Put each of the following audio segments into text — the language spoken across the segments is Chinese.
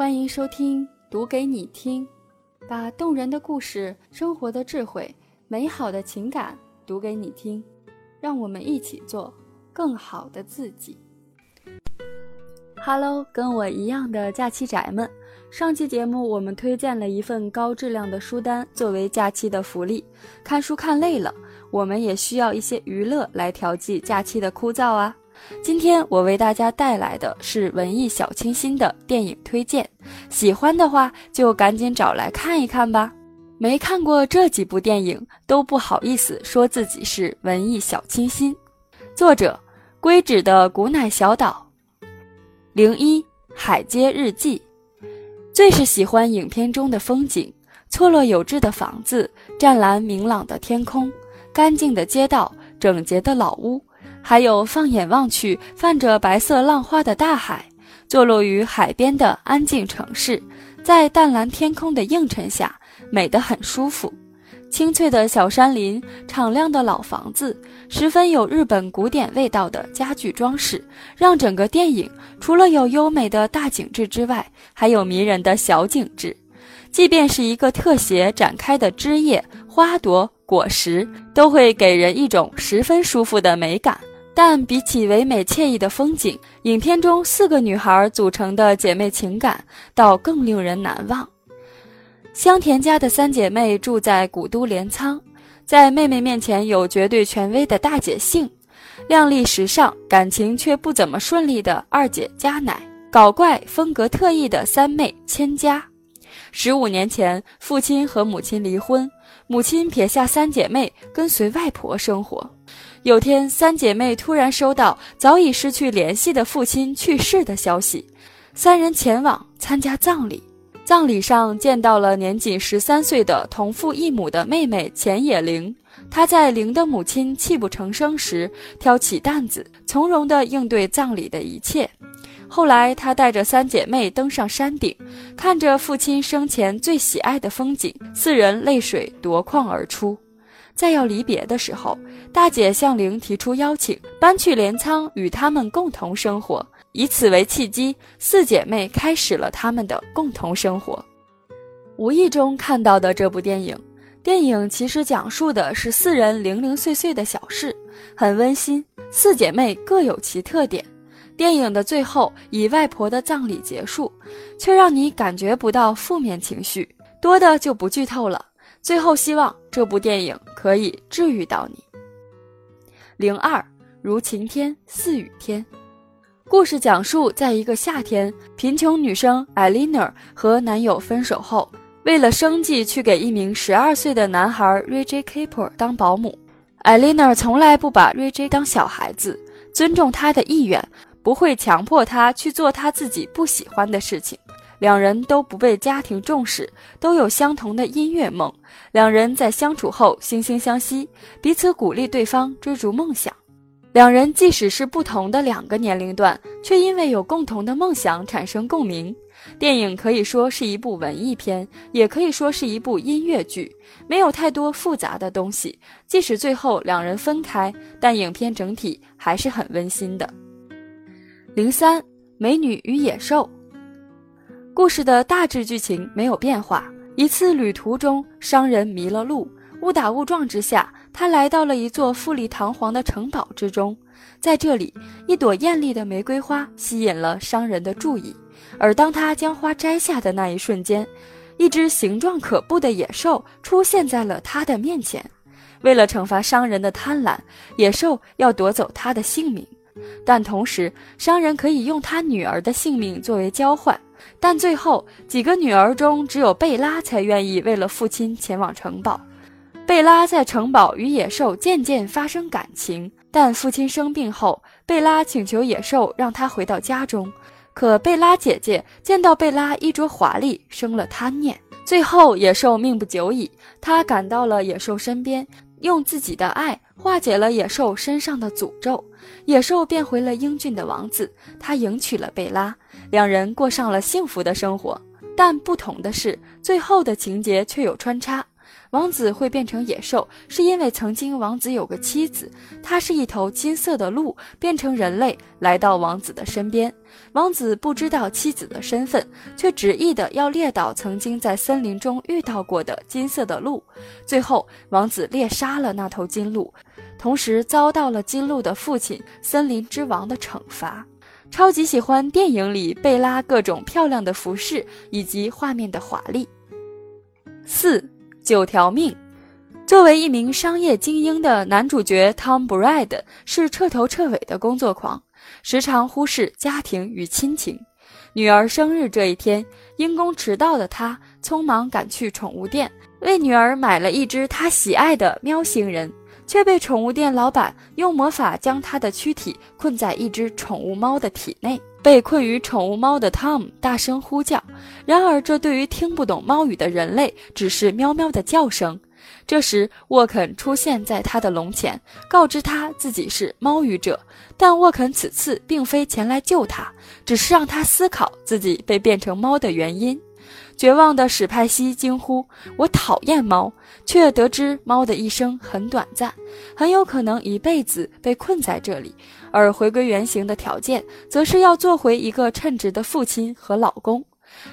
欢迎收听《读给你听》，把动人的故事、生活的智慧、美好的情感读给你听，让我们一起做更好的自己。Hello，跟我一样的假期宅们，上期节目我们推荐了一份高质量的书单作为假期的福利。看书看累了，我们也需要一些娱乐来调剂假期的枯燥啊。今天我为大家带来的是文艺小清新的电影推荐，喜欢的话就赶紧找来看一看吧。没看过这几部电影都不好意思说自己是文艺小清新。作者：龟止的古乃小岛。零一海街日记，最是喜欢影片中的风景：错落有致的房子，湛蓝明朗的天空，干净的街道，整洁的老屋。还有放眼望去泛着白色浪花的大海，坐落于海边的安静城市，在淡蓝天空的映衬下，美得很舒服。清脆的小山林，敞亮的老房子，十分有日本古典味道的家具装饰，让整个电影除了有优美的大景致之外，还有迷人的小景致。即便是一个特写展开的枝叶、花朵、果实，都会给人一种十分舒服的美感。但比起唯美惬意的风景，影片中四个女孩组成的姐妹情感倒更令人难忘。香田家的三姐妹住在古都镰仓，在妹妹面前有绝对权威的大姐幸，靓丽时尚、感情却不怎么顺利的二姐佳乃，搞怪风格特异的三妹千佳。十五年前，父亲和母亲离婚，母亲撇下三姐妹跟随外婆生活。有天，三姐妹突然收到早已失去联系的父亲去世的消息，三人前往参加葬礼。葬礼上见到了年仅十三岁的同父异母的妹妹浅野绫。她在绫的母亲泣不成声时，挑起担子，从容地应对葬礼的一切。后来，她带着三姐妹登上山顶，看着父亲生前最喜爱的风景，四人泪水夺眶而出。在要离别的时候，大姐向玲提出邀请，搬去镰仓与他们共同生活，以此为契机，四姐妹开始了他们的共同生活。无意中看到的这部电影，电影其实讲述的是四人零零碎碎的小事，很温馨。四姐妹各有其特点。电影的最后以外婆的葬礼结束，却让你感觉不到负面情绪，多的就不剧透了。最后，希望这部电影可以治愈到你。零二如晴天似雨天，故事讲述在一个夏天，贫穷女生艾琳娜和男友分手后，为了生计去给一名十二岁的男孩瑞 J Kaper 当保姆。艾琳娜从来不把瑞 J 当小孩子，尊重他的意愿，不会强迫他去做他自己不喜欢的事情。两人都不被家庭重视，都有相同的音乐梦。两人在相处后惺惺相惜，彼此鼓励对方追逐梦想。两人即使是不同的两个年龄段，却因为有共同的梦想产生共鸣。电影可以说是一部文艺片，也可以说是一部音乐剧，没有太多复杂的东西。即使最后两人分开，但影片整体还是很温馨的。零三，美女与野兽。故事的大致剧情没有变化。一次旅途中，商人迷了路，误打误撞之下，他来到了一座富丽堂皇的城堡之中。在这里，一朵艳丽的玫瑰花吸引了商人的注意。而当他将花摘下的那一瞬间，一只形状可怖的野兽出现在了他的面前。为了惩罚商人的贪婪，野兽要夺走他的性命，但同时，商人可以用他女儿的性命作为交换。但最后几个女儿中，只有贝拉才愿意为了父亲前往城堡。贝拉在城堡与野兽渐渐发生感情，但父亲生病后，贝拉请求野兽让他回到家中。可贝拉姐姐见到贝拉衣着华丽，生了贪念。最后野兽命不久矣，他赶到了野兽身边，用自己的爱化解了野兽身上的诅咒，野兽变回了英俊的王子。他迎娶了贝拉。两人过上了幸福的生活，但不同的是，最后的情节却有穿插。王子会变成野兽，是因为曾经王子有个妻子，她是一头金色的鹿，变成人类来到王子的身边。王子不知道妻子的身份，却执意的要猎倒曾经在森林中遇到过的金色的鹿。最后，王子猎杀了那头金鹿，同时遭到了金鹿的父亲森林之王的惩罚。超级喜欢电影里贝拉各种漂亮的服饰以及画面的华丽。四九条命，作为一名商业精英的男主角 Tom Brady 是彻头彻尾的工作狂，时常忽视家庭与亲情。女儿生日这一天，因公迟到的他匆忙赶去宠物店，为女儿买了一只他喜爱的喵星人，却被宠物店老板用魔法将他的躯体困在一只宠物猫的体内。被困于宠物猫的 Tom 大声呼叫，然而这对于听不懂猫语的人类只是喵喵的叫声。这时，沃肯出现在他的笼前，告知他自己是猫语者，但沃肯此次并非前来救他，只是让他思考自己被变成猫的原因。绝望的史派西惊呼：“我讨厌猫！”却得知猫的一生很短暂，很有可能一辈子被困在这里。而回归原形的条件，则是要做回一个称职的父亲和老公。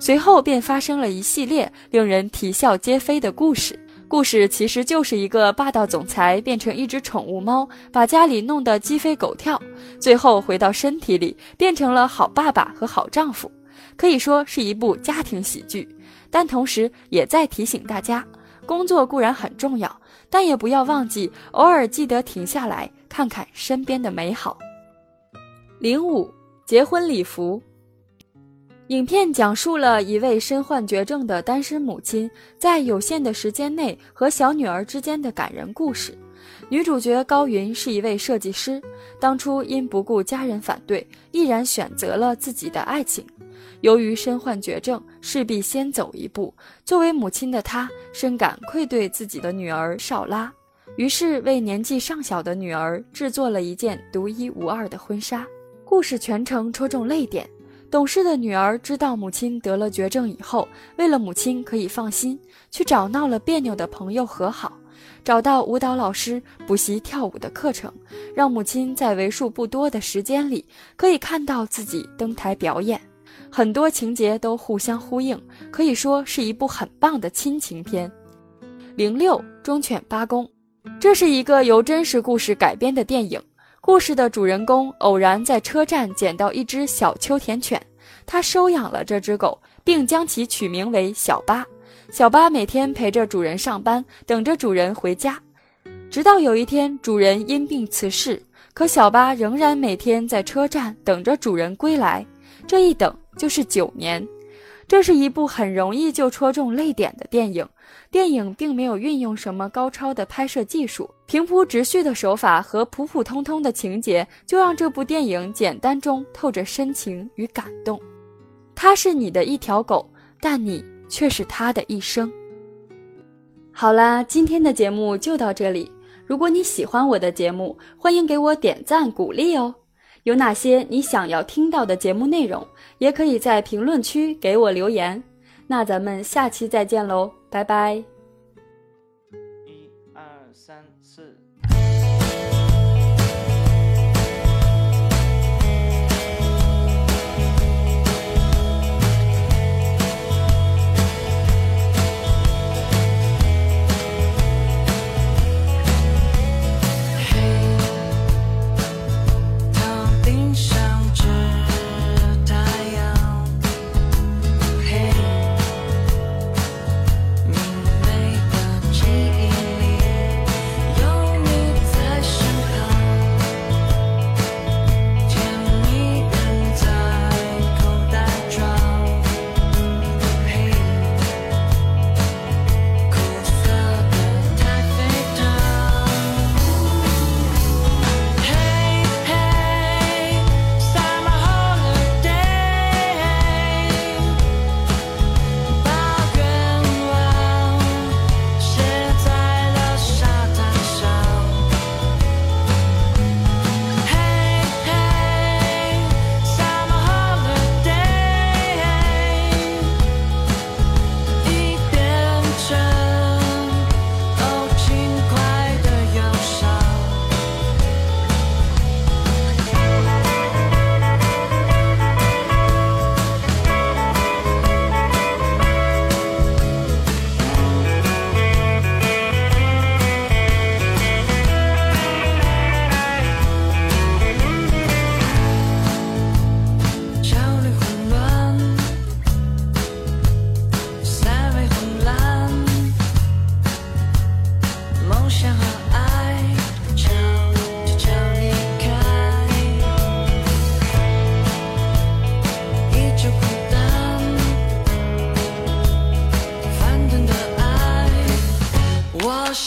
随后便发生了一系列令人啼笑皆非的故事。故事其实就是一个霸道总裁变成一只宠物猫，把家里弄得鸡飞狗跳，最后回到身体里变成了好爸爸和好丈夫。可以说是一部家庭喜剧，但同时也在提醒大家：工作固然很重要，但也不要忘记偶尔记得停下来。看看身边的美好。零五结婚礼服。影片讲述了一位身患绝症的单身母亲在有限的时间内和小女儿之间的感人故事。女主角高云是一位设计师，当初因不顾家人反对，毅然选择了自己的爱情。由于身患绝症，势必先走一步。作为母亲的她，深感愧对自己的女儿少拉。于是为年纪尚小的女儿制作了一件独一无二的婚纱。故事全程戳中泪点。懂事的女儿知道母亲得了绝症以后，为了母亲可以放心，去找闹了别扭的朋友和好，找到舞蹈老师补习跳舞的课程，让母亲在为数不多的时间里可以看到自己登台表演。很多情节都互相呼应，可以说是一部很棒的亲情片。零六忠犬八公。这是一个由真实故事改编的电影。故事的主人公偶然在车站捡到一只小秋田犬，他收养了这只狗，并将其取名为小八。小八每天陪着主人上班，等着主人回家。直到有一天，主人因病辞世，可小八仍然每天在车站等着主人归来。这一等就是九年。这是一部很容易就戳中泪点的电影。电影并没有运用什么高超的拍摄技术，平铺直叙的手法和普普通通的情节，就让这部电影简单中透着深情与感动。它是你的一条狗，但你却是它的一生。好啦，今天的节目就到这里。如果你喜欢我的节目，欢迎给我点赞鼓励哦。有哪些你想要听到的节目内容，也可以在评论区给我留言。那咱们下期再见喽，拜拜。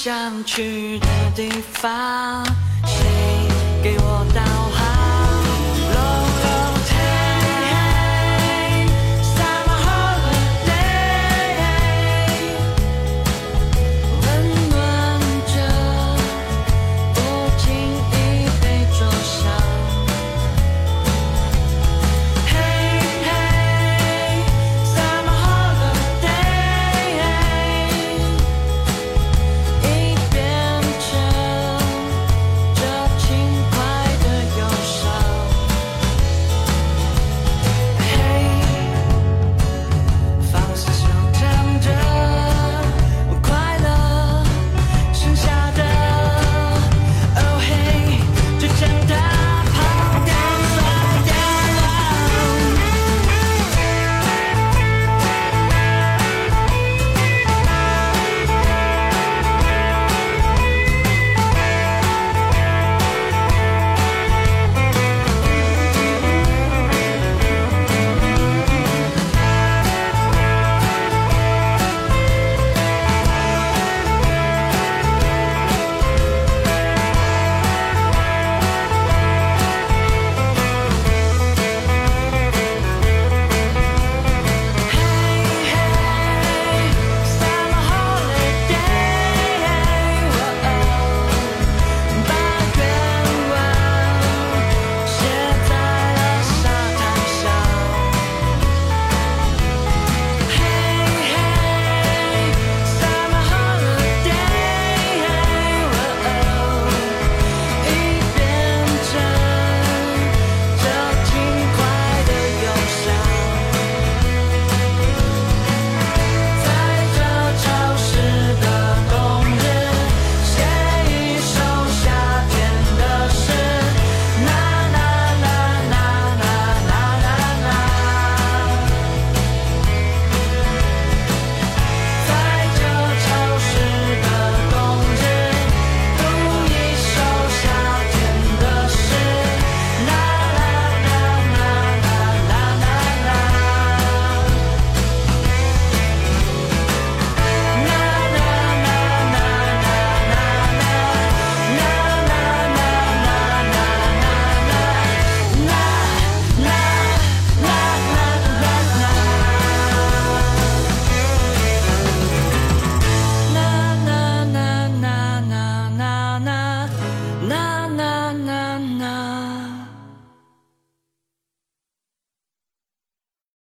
想去的地方。